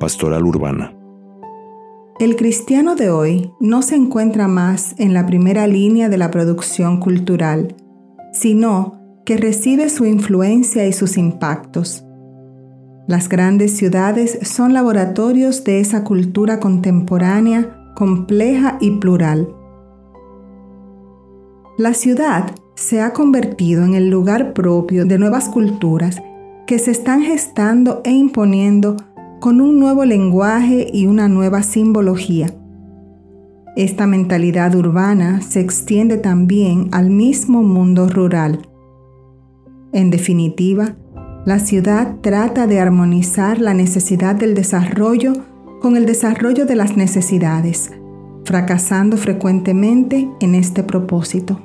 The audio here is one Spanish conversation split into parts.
pastoral urbana. El cristiano de hoy no se encuentra más en la primera línea de la producción cultural, sino que recibe su influencia y sus impactos. Las grandes ciudades son laboratorios de esa cultura contemporánea, compleja y plural. La ciudad se ha convertido en el lugar propio de nuevas culturas que se están gestando e imponiendo con un nuevo lenguaje y una nueva simbología. Esta mentalidad urbana se extiende también al mismo mundo rural. En definitiva, la ciudad trata de armonizar la necesidad del desarrollo con el desarrollo de las necesidades, fracasando frecuentemente en este propósito.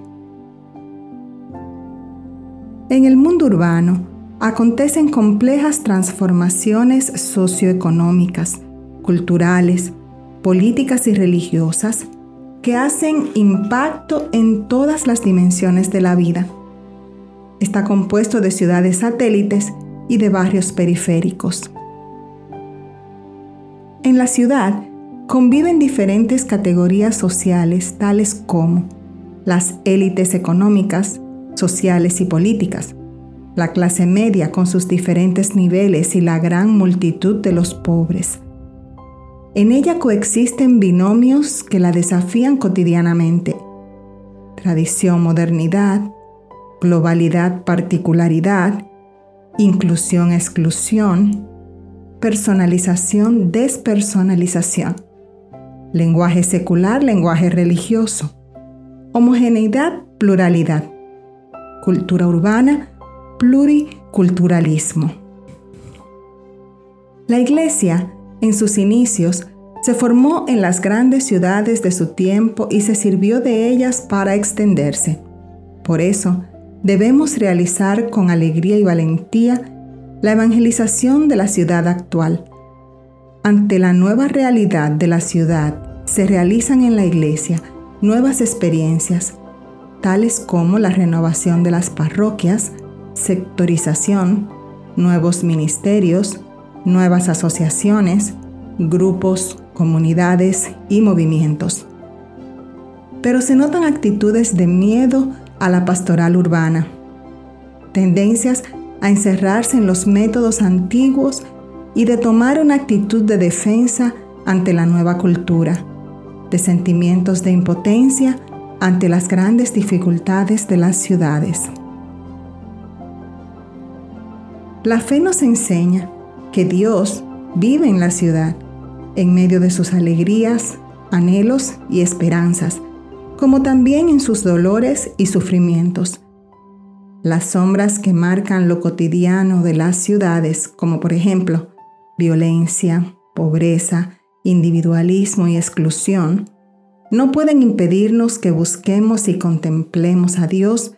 En el mundo urbano acontecen complejas transformaciones socioeconómicas, culturales, políticas y religiosas que hacen impacto en todas las dimensiones de la vida Está compuesto de ciudades satélites y de barrios periféricos. En la ciudad conviven diferentes categorías sociales tales como las élites económicas, sociales y políticas, la clase media con sus diferentes niveles y la gran multitud de los pobres. En ella coexisten binomios que la desafían cotidianamente. Tradición, modernidad, globalidad, particularidad, inclusión, exclusión, personalización, despersonalización, lenguaje secular, lenguaje religioso, homogeneidad, pluralidad, cultura urbana, pluriculturalismo. La iglesia, en sus inicios, se formó en las grandes ciudades de su tiempo y se sirvió de ellas para extenderse. Por eso, debemos realizar con alegría y valentía la evangelización de la ciudad actual. Ante la nueva realidad de la ciudad, se realizan en la iglesia nuevas experiencias, tales como la renovación de las parroquias, sectorización, nuevos ministerios, nuevas asociaciones, grupos, comunidades y movimientos. Pero se notan actitudes de miedo a la pastoral urbana, tendencias a encerrarse en los métodos antiguos y de tomar una actitud de defensa ante la nueva cultura, de sentimientos de impotencia ante las grandes dificultades de las ciudades. La fe nos enseña que Dios vive en la ciudad, en medio de sus alegrías, anhelos y esperanzas, como también en sus dolores y sufrimientos. Las sombras que marcan lo cotidiano de las ciudades, como por ejemplo violencia, pobreza, individualismo y exclusión, no pueden impedirnos que busquemos y contemplemos a Dios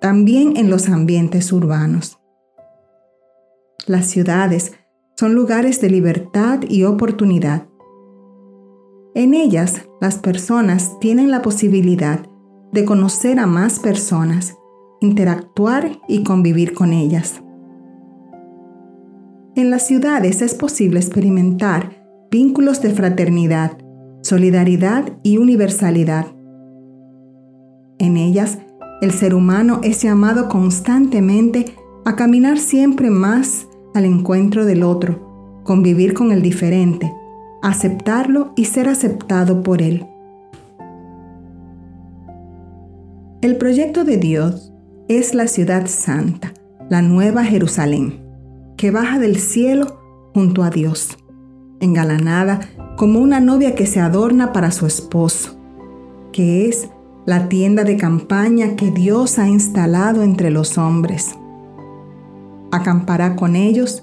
también en los ambientes urbanos. Las ciudades son lugares de libertad y oportunidad en ellas, las personas tienen la posibilidad de conocer a más personas, interactuar y convivir con ellas. En las ciudades es posible experimentar vínculos de fraternidad, solidaridad y universalidad. En ellas, el ser humano es llamado constantemente a caminar siempre más al encuentro del otro, convivir con el diferente, aceptarlo y ser aceptado por Él. El proyecto de Dios es la ciudad santa, la nueva Jerusalén, que baja del cielo junto a Dios, engalanada como una novia que se adorna para su esposo, que es la tienda de campaña que Dios ha instalado entre los hombres. Acampará con ellos,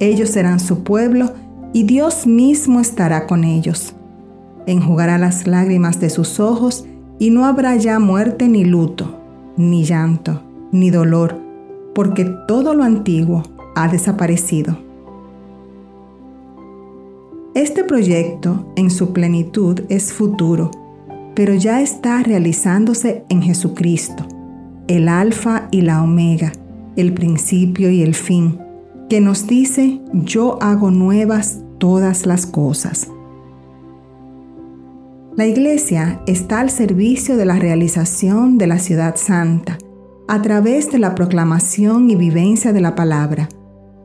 ellos serán su pueblo y Dios mismo estará con ellos. Enjugará las lágrimas de sus ojos y no habrá ya muerte ni luto, ni llanto, ni dolor, porque todo lo antiguo ha desaparecido. Este proyecto en su plenitud es futuro, pero ya está realizándose en Jesucristo, el alfa y la omega, el principio y el fin, que nos dice, yo hago nuevas todas las cosas. La iglesia está al servicio de la realización de la ciudad santa a través de la proclamación y vivencia de la palabra,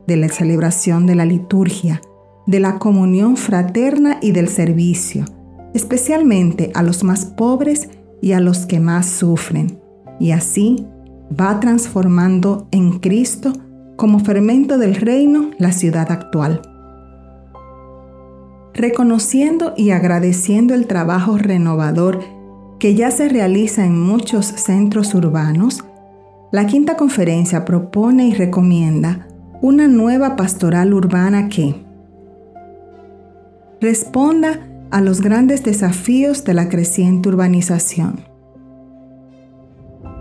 de la celebración de la liturgia, de la comunión fraterna y del servicio, especialmente a los más pobres y a los que más sufren, y así va transformando en Cristo como fermento del reino la ciudad actual. Reconociendo y agradeciendo el trabajo renovador que ya se realiza en muchos centros urbanos, la quinta conferencia propone y recomienda una nueva pastoral urbana que responda a los grandes desafíos de la creciente urbanización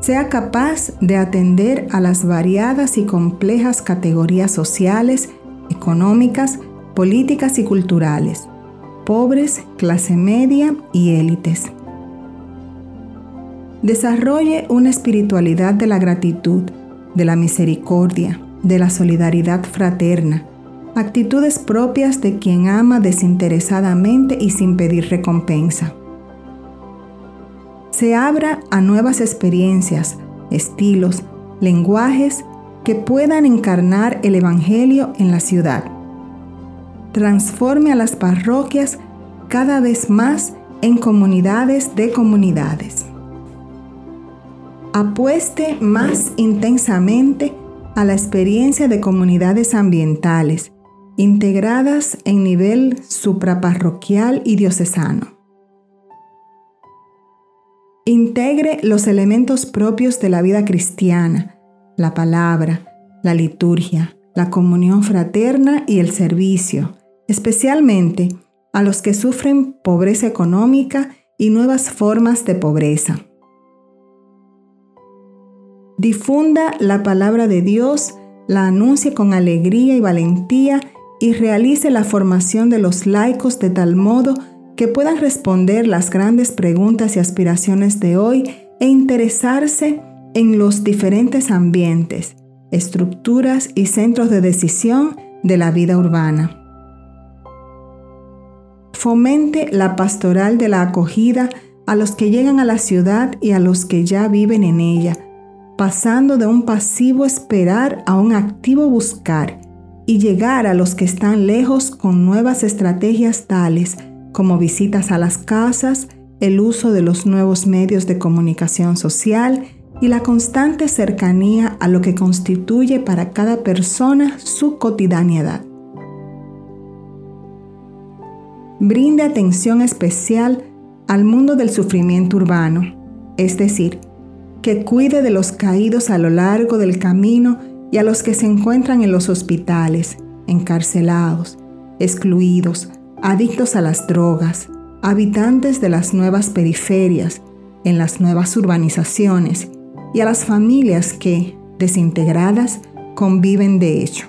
sea capaz de atender a las variadas y complejas categorías sociales, económicas, políticas y culturales, pobres, clase media y élites. Desarrolle una espiritualidad de la gratitud, de la misericordia, de la solidaridad fraterna, actitudes propias de quien ama desinteresadamente y sin pedir recompensa se abra a nuevas experiencias, estilos, lenguajes que puedan encarnar el Evangelio en la ciudad. Transforme a las parroquias cada vez más en comunidades de comunidades. Apueste más intensamente a la experiencia de comunidades ambientales, integradas en nivel supraparroquial y diocesano. Integre los elementos propios de la vida cristiana, la palabra, la liturgia, la comunión fraterna y el servicio, especialmente a los que sufren pobreza económica y nuevas formas de pobreza. Difunda la palabra de Dios, la anuncie con alegría y valentía y realice la formación de los laicos de tal modo que puedan responder las grandes preguntas y aspiraciones de hoy e interesarse en los diferentes ambientes, estructuras y centros de decisión de la vida urbana. Fomente la pastoral de la acogida a los que llegan a la ciudad y a los que ya viven en ella, pasando de un pasivo esperar a un activo buscar y llegar a los que están lejos con nuevas estrategias tales como visitas a las casas, el uso de los nuevos medios de comunicación social y la constante cercanía a lo que constituye para cada persona su cotidianidad. Brinde atención especial al mundo del sufrimiento urbano, es decir, que cuide de los caídos a lo largo del camino y a los que se encuentran en los hospitales, encarcelados, excluidos, adictos a las drogas, habitantes de las nuevas periferias, en las nuevas urbanizaciones y a las familias que, desintegradas, conviven de hecho.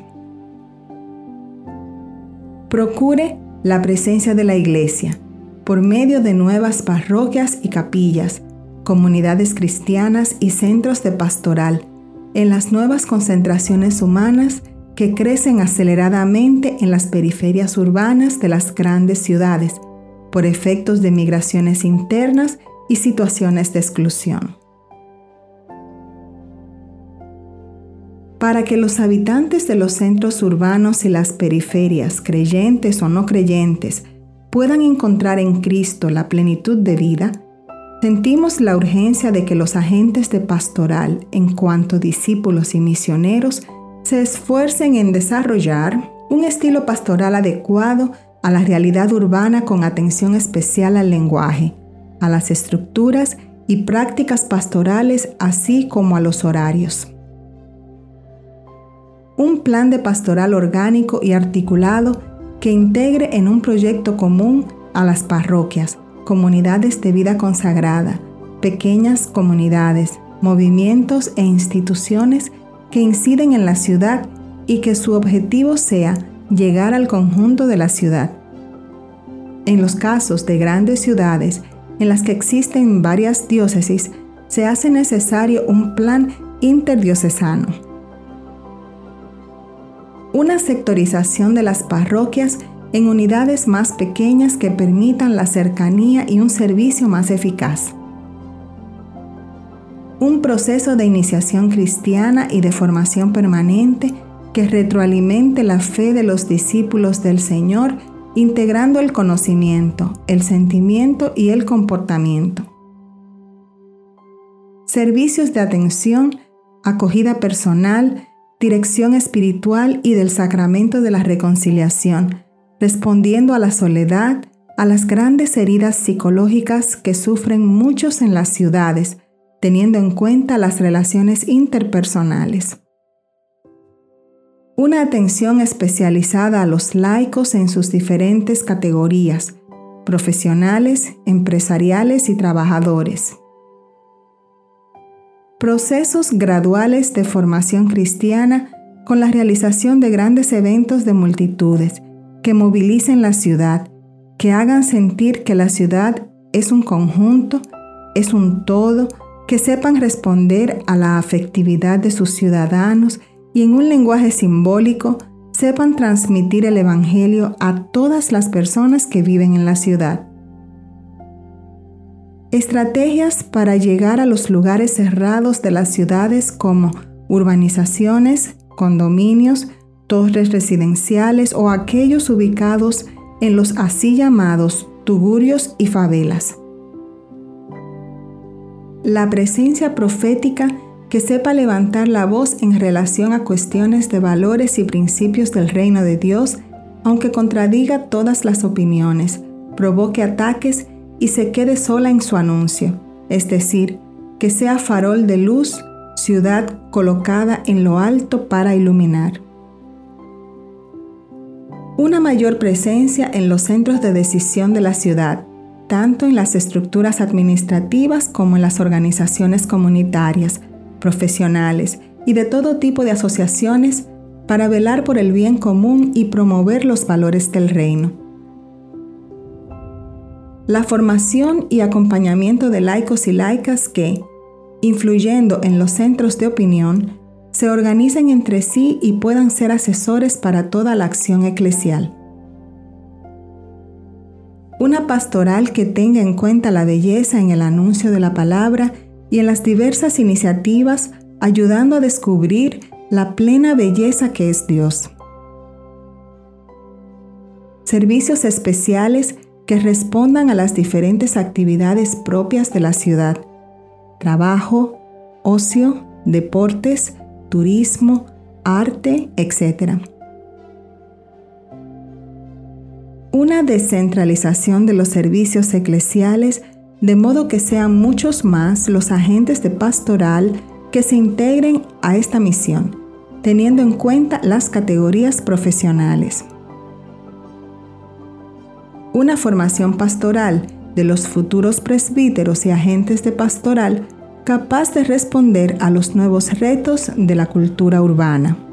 Procure la presencia de la Iglesia por medio de nuevas parroquias y capillas, comunidades cristianas y centros de pastoral en las nuevas concentraciones humanas que crecen aceleradamente en las periferias urbanas de las grandes ciudades por efectos de migraciones internas y situaciones de exclusión. Para que los habitantes de los centros urbanos y las periferias, creyentes o no creyentes, puedan encontrar en Cristo la plenitud de vida, sentimos la urgencia de que los agentes de pastoral, en cuanto discípulos y misioneros, se esfuercen en desarrollar un estilo pastoral adecuado a la realidad urbana con atención especial al lenguaje, a las estructuras y prácticas pastorales, así como a los horarios. Un plan de pastoral orgánico y articulado que integre en un proyecto común a las parroquias, comunidades de vida consagrada, pequeñas comunidades, movimientos e instituciones que inciden en la ciudad y que su objetivo sea llegar al conjunto de la ciudad. En los casos de grandes ciudades en las que existen varias diócesis, se hace necesario un plan interdiocesano. una sectorización de las parroquias en unidades más pequeñas que permitan la cercanía y un servicio más eficaz. Un proceso de iniciación cristiana y de formación permanente que retroalimente la fe de los discípulos del Señor, integrando el conocimiento, el sentimiento y el comportamiento. Servicios de atención, acogida personal, dirección espiritual y del sacramento de la reconciliación, respondiendo a la soledad, a las grandes heridas psicológicas que sufren muchos en las ciudades, teniendo en cuenta las relaciones interpersonales. Una atención especializada a los laicos en sus diferentes categorías, profesionales, empresariales y trabajadores procesos graduales de formación cristiana con la realización de grandes eventos de multitudes que movilicen la ciudad, que hagan sentir que la ciudad es un conjunto, es un todo, que sepan responder a la afectividad de sus ciudadanos y en un lenguaje simbólico sepan transmitir el Evangelio a todas las personas que viven en la ciudad. Estrategias para llegar a los lugares cerrados de las ciudades como urbanizaciones, condominios, torres residenciales o aquellos ubicados en los así llamados tugurios y favelas. La presencia profética que sepa levantar la voz en relación a cuestiones de valores y principios del reino de Dios, aunque contradiga todas las opiniones, provoque ataques y se quede sola en su anuncio, es decir, que sea farol de luz, ciudad colocada en lo alto para iluminar. Una mayor presencia en los centros de decisión de la ciudad, tanto en las estructuras administrativas como en las organizaciones comunitarias, profesionales y de todo tipo de asociaciones para velar por el bien común y promover los valores del reino la formación y acompañamiento de laicos y laicas que, influyendo en los centros de opinión, se organicen entre sí y puedan ser asesores para toda la acción eclesial. Una pastoral que tenga en cuenta la belleza en el anuncio de la palabra y en las diversas iniciativas ayudando a descubrir la plena belleza que es Dios. Servicios especiales que respondan a las diferentes actividades propias de la ciudad, trabajo, ocio, deportes, turismo, arte, etc. Una descentralización de los servicios eclesiales de modo que sean muchos más los agentes de pastoral que se integren a esta misión, teniendo en cuenta las categorías profesionales una formación pastoral de los futuros presbíteros y agentes de pastoral capaz de responder a los nuevos retos de la cultura urbana.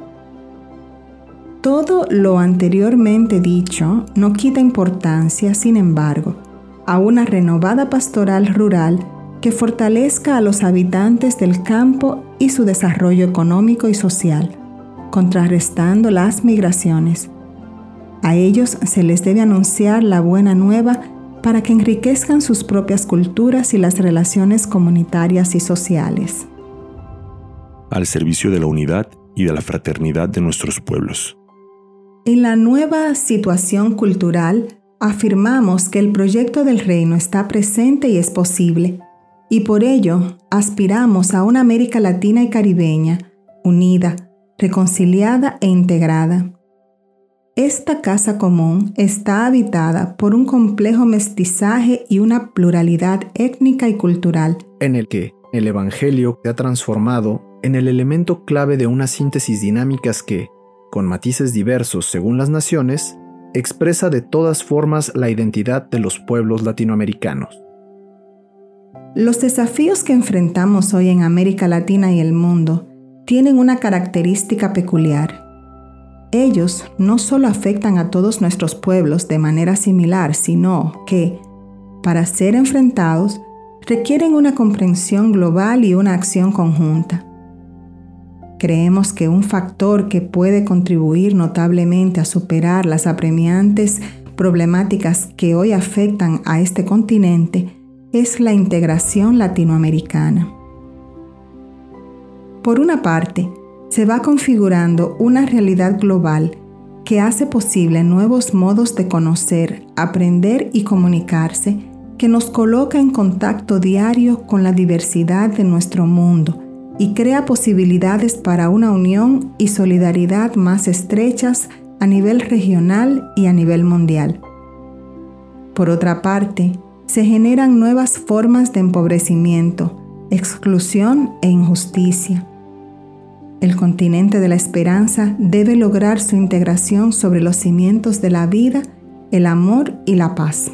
Todo lo anteriormente dicho no quita importancia, sin embargo, a una renovada pastoral rural que fortalezca a los habitantes del campo y su desarrollo económico y social, contrarrestando las migraciones a ellos se les debe anunciar la buena nueva para que enriquezcan sus propias culturas y las relaciones comunitarias y sociales. Al servicio de la unidad y de la fraternidad de nuestros pueblos. En la nueva situación cultural, afirmamos que el proyecto del reino está presente y es posible, y por ello aspiramos a una América Latina y Caribeña, unida, reconciliada e integrada. Esta casa común está habitada por un complejo mestizaje y una pluralidad étnica y cultural, en el que el Evangelio se ha transformado en el elemento clave de una síntesis dinámicas que, con matices diversos según las naciones, expresa de todas formas la identidad de los pueblos latinoamericanos. Los desafíos que enfrentamos hoy en América Latina y el mundo tienen una característica peculiar ellos no solo afectan a todos nuestros pueblos de manera similar, sino que, para ser enfrentados, requieren una comprensión global y una acción conjunta. Creemos que un factor que puede contribuir notablemente a superar las apremiantes problemáticas que hoy afectan a este continente es la integración latinoamericana. Por una parte, se va configurando una realidad global que hace posible nuevos modos de conocer, aprender y comunicarse que nos coloca en contacto diario con la diversidad de nuestro mundo y crea posibilidades para una unión y solidaridad más estrechas a nivel regional y a nivel mundial. Por otra parte, se generan nuevas formas de empobrecimiento, exclusión e injusticia. El continente de la esperanza debe lograr su integración sobre los cimientos de la vida, el amor y la paz.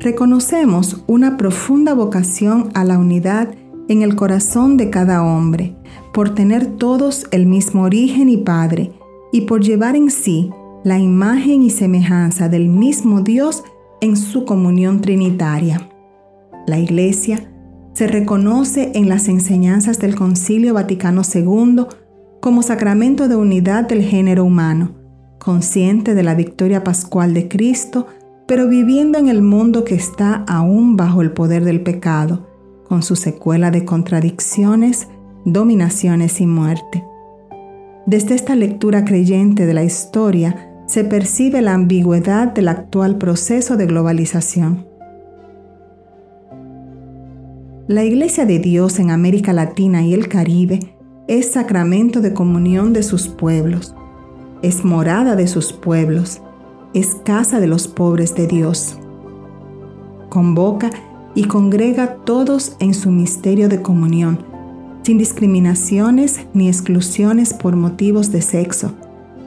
Reconocemos una profunda vocación a la unidad en el corazón de cada hombre, por tener todos el mismo origen y Padre, y por llevar en sí la imagen y semejanza del mismo Dios en su comunión trinitaria. La Iglesia se reconoce en las enseñanzas del Concilio Vaticano II como sacramento de unidad del género humano, consciente de la victoria pascual de Cristo, pero viviendo en el mundo que está aún bajo el poder del pecado, con su secuela de contradicciones, dominaciones y muerte. Desde esta lectura creyente de la historia se percibe la ambigüedad del actual proceso de globalización. La Iglesia de Dios en América Latina y el Caribe es sacramento de comunión de sus pueblos, es morada de sus pueblos, es casa de los pobres de Dios. Convoca y congrega todos en su misterio de comunión, sin discriminaciones ni exclusiones por motivos de sexo,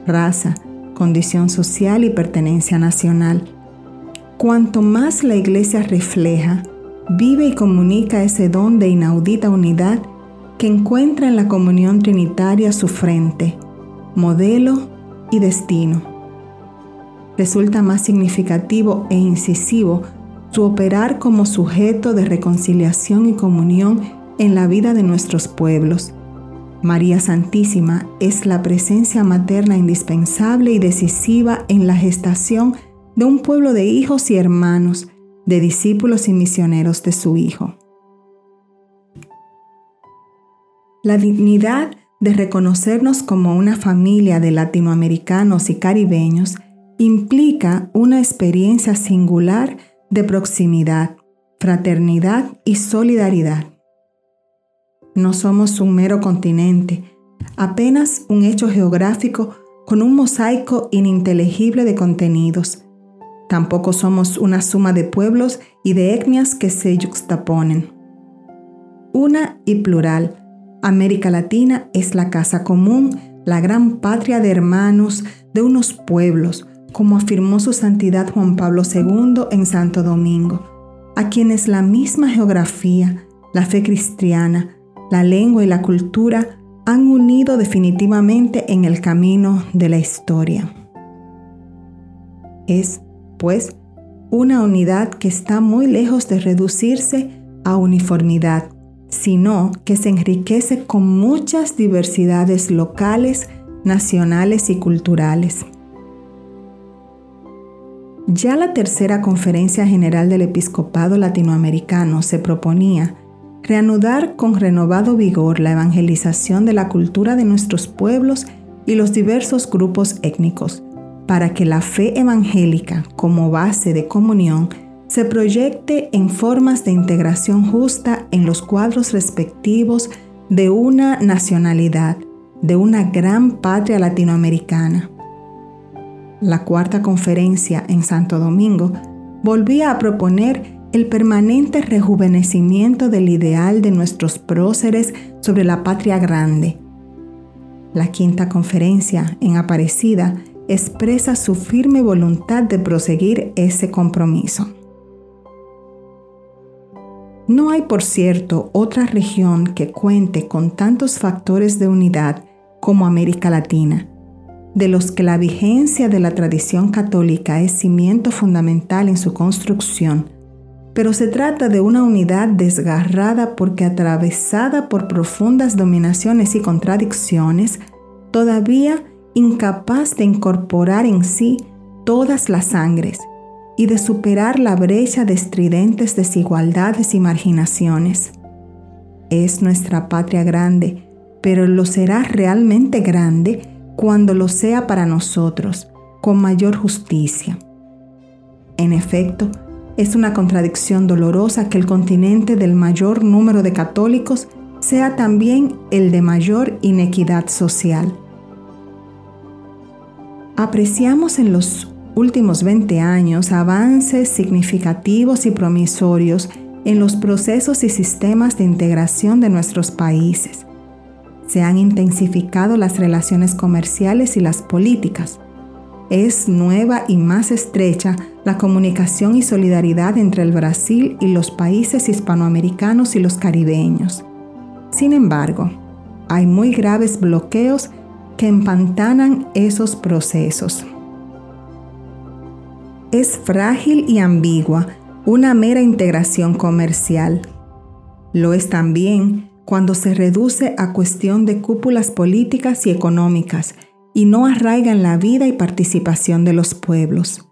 raza, condición social y pertenencia nacional. Cuanto más la Iglesia refleja, vive y comunica ese don de inaudita unidad que encuentra en la comunión trinitaria su frente, modelo y destino. Resulta más significativo e incisivo su operar como sujeto de reconciliación y comunión en la vida de nuestros pueblos. María Santísima es la presencia materna indispensable y decisiva en la gestación de un pueblo de hijos y hermanos, de discípulos y misioneros de su Hijo. La dignidad de reconocernos como una familia de latinoamericanos y caribeños implica una experiencia singular de proximidad, fraternidad y solidaridad. No somos un mero continente, apenas un hecho geográfico con un mosaico ininteligible de contenidos. Tampoco somos una suma de pueblos y de etnias que se juxtaponen. Una y plural, América Latina es la casa común, la gran patria de hermanos de unos pueblos, como afirmó su santidad Juan Pablo II en Santo Domingo, a quienes la misma geografía, la fe cristiana, la lengua y la cultura han unido definitivamente en el camino de la historia. Es, pues, una unidad que está muy lejos de reducirse a uniformidad, sino que se enriquece con muchas diversidades locales, nacionales y culturales. Ya la tercera conferencia general del episcopado latinoamericano se proponía reanudar con renovado vigor la evangelización de la cultura de nuestros pueblos y los diversos grupos étnicos, para que la fe evangélica como base de comunión se proyecte en formas de integración justa en los cuadros respectivos de una nacionalidad, de una gran patria latinoamericana la cuarta conferencia en Santo Domingo, volvía a proponer el permanente rejuvenecimiento del ideal de nuestros próceres sobre la patria grande. La quinta conferencia en Aparecida expresa su firme voluntad de proseguir ese compromiso. No hay, por cierto, otra región que cuente con tantos factores de unidad como América Latina de los que la vigencia de la tradición católica es cimiento fundamental en su construcción, pero se trata de una unidad desgarrada porque atravesada por profundas dominaciones y contradicciones, todavía incapaz de incorporar en sí todas las sangres y de superar la brecha de estridentes desigualdades y marginaciones. Es nuestra patria grande, pero lo será realmente grande cuando lo sea para nosotros, con mayor justicia. En efecto, es una contradicción dolorosa que el continente del mayor número de católicos sea también el de mayor inequidad social. Apreciamos en los últimos 20 años avances significativos y promisorios en los procesos y sistemas de integración de nuestros países. Se han intensificado las relaciones comerciales y las políticas. Es nueva y más estrecha la comunicación y solidaridad entre el Brasil y los países hispanoamericanos y los caribeños. Sin embargo, hay muy graves bloqueos que empantanan esos procesos. Es frágil y ambigua una mera integración comercial. Lo es también cuando se reduce a cuestión de cúpulas políticas y económicas y no arraiga en la vida y participación de los pueblos.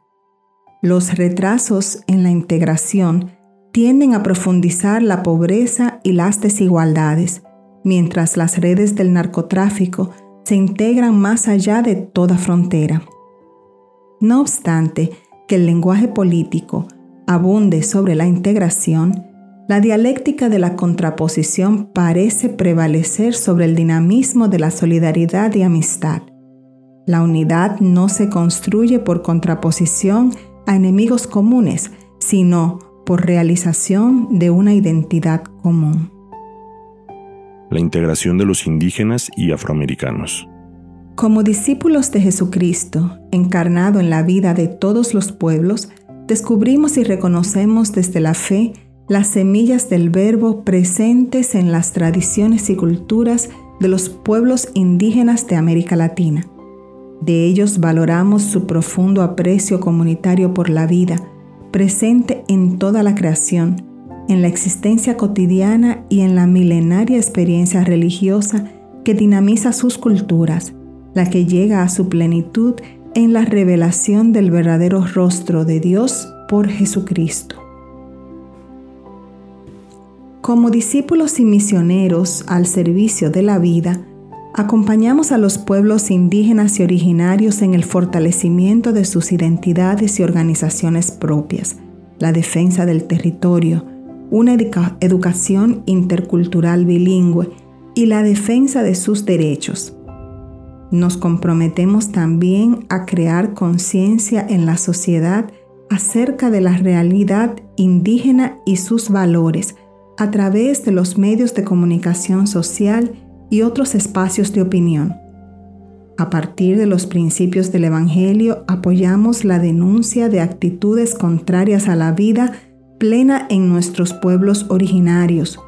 Los retrasos en la integración tienden a profundizar la pobreza y las desigualdades, mientras las redes del narcotráfico se integran más allá de toda frontera. No obstante que el lenguaje político abunde sobre la integración, la dialéctica de la contraposición parece prevalecer sobre el dinamismo de la solidaridad y amistad. La unidad no se construye por contraposición a enemigos comunes, sino por realización de una identidad común. La integración de los indígenas y afroamericanos. Como discípulos de Jesucristo, encarnado en la vida de todos los pueblos, descubrimos y reconocemos desde la fe las semillas del verbo presentes en las tradiciones y culturas de los pueblos indígenas de América Latina. De ellos valoramos su profundo aprecio comunitario por la vida, presente en toda la creación, en la existencia cotidiana y en la milenaria experiencia religiosa que dinamiza sus culturas, la que llega a su plenitud en la revelación del verdadero rostro de Dios por Jesucristo. Como discípulos y misioneros al servicio de la vida, acompañamos a los pueblos indígenas y originarios en el fortalecimiento de sus identidades y organizaciones propias, la defensa del territorio, una educación intercultural bilingüe y la defensa de sus derechos. Nos comprometemos también a crear conciencia en la sociedad acerca de la realidad indígena y sus valores a través de los medios de comunicación social y otros espacios de opinión. A partir de los principios del Evangelio apoyamos la denuncia de actitudes contrarias a la vida plena en nuestros pueblos originarios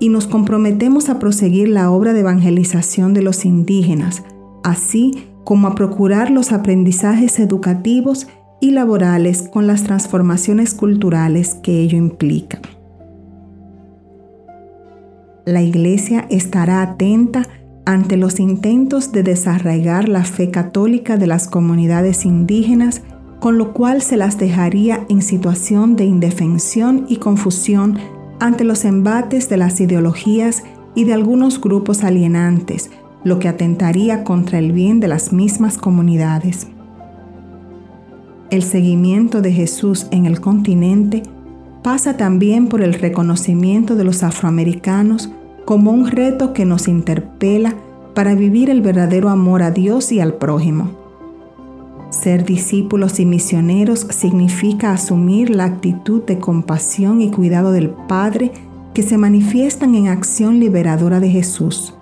y nos comprometemos a proseguir la obra de evangelización de los indígenas, así como a procurar los aprendizajes educativos y laborales con las transformaciones culturales que ello implica. La Iglesia estará atenta ante los intentos de desarraigar la fe católica de las comunidades indígenas, con lo cual se las dejaría en situación de indefensión y confusión ante los embates de las ideologías y de algunos grupos alienantes, lo que atentaría contra el bien de las mismas comunidades. El seguimiento de Jesús en el continente pasa también por el reconocimiento de los afroamericanos como un reto que nos interpela para vivir el verdadero amor a Dios y al prójimo. Ser discípulos y misioneros significa asumir la actitud de compasión y cuidado del Padre que se manifiestan en acción liberadora de Jesús.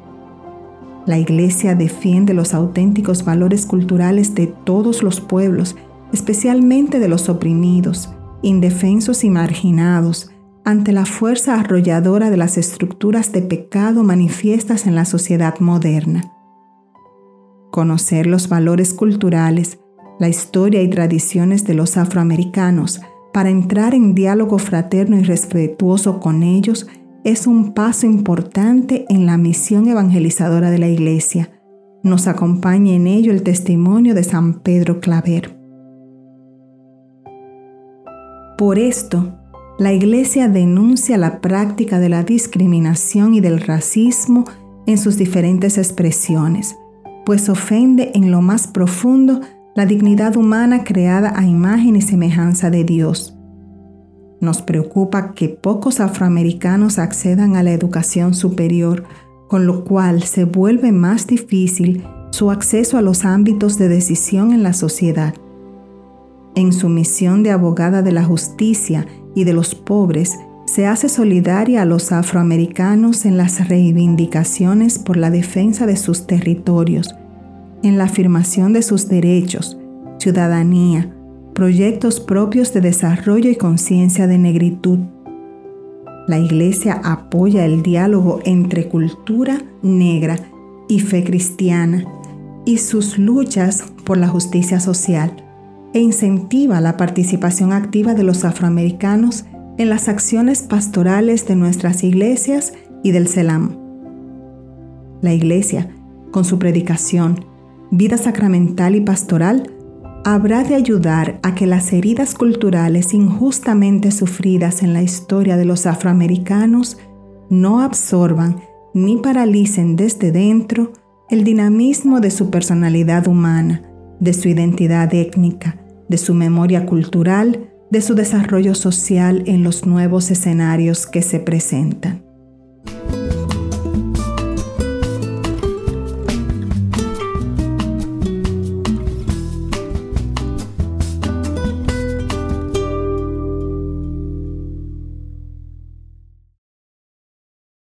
La Iglesia defiende los auténticos valores culturales de todos los pueblos, especialmente de los oprimidos, indefensos y marginados, ante la fuerza arrolladora de las estructuras de pecado manifiestas en la sociedad moderna. Conocer los valores culturales, la historia y tradiciones de los afroamericanos, para entrar en diálogo fraterno y respetuoso con ellos es un paso importante en la misión evangelizadora de la Iglesia. Nos acompaña en ello el testimonio de San Pedro Claver. Por esto, la Iglesia denuncia la práctica de la discriminación y del racismo en sus diferentes expresiones, pues ofende en lo más profundo la dignidad humana creada a imagen y semejanza de Dios. Nos preocupa que pocos afroamericanos accedan a la educación superior, con lo cual se vuelve más difícil su acceso a los ámbitos de decisión en la sociedad. En su misión de abogada de la justicia y de los pobres, se hace solidaria a los afroamericanos en las reivindicaciones por la defensa de sus territorios, en la afirmación de sus derechos, ciudadanía, proyectos propios de desarrollo y conciencia de negritud. La Iglesia apoya el diálogo entre cultura negra y fe cristiana y sus luchas por la justicia social e incentiva la participación activa de los afroamericanos en las acciones pastorales de nuestras iglesias y del CELAM. La Iglesia, con su predicación, vida sacramental y pastoral, habrá de ayudar a que las heridas culturales injustamente sufridas en la historia de los afroamericanos no absorban ni paralicen desde dentro el dinamismo de su personalidad humana, de su identidad étnica, de su memoria cultural, de su desarrollo social en los nuevos escenarios que se presentan.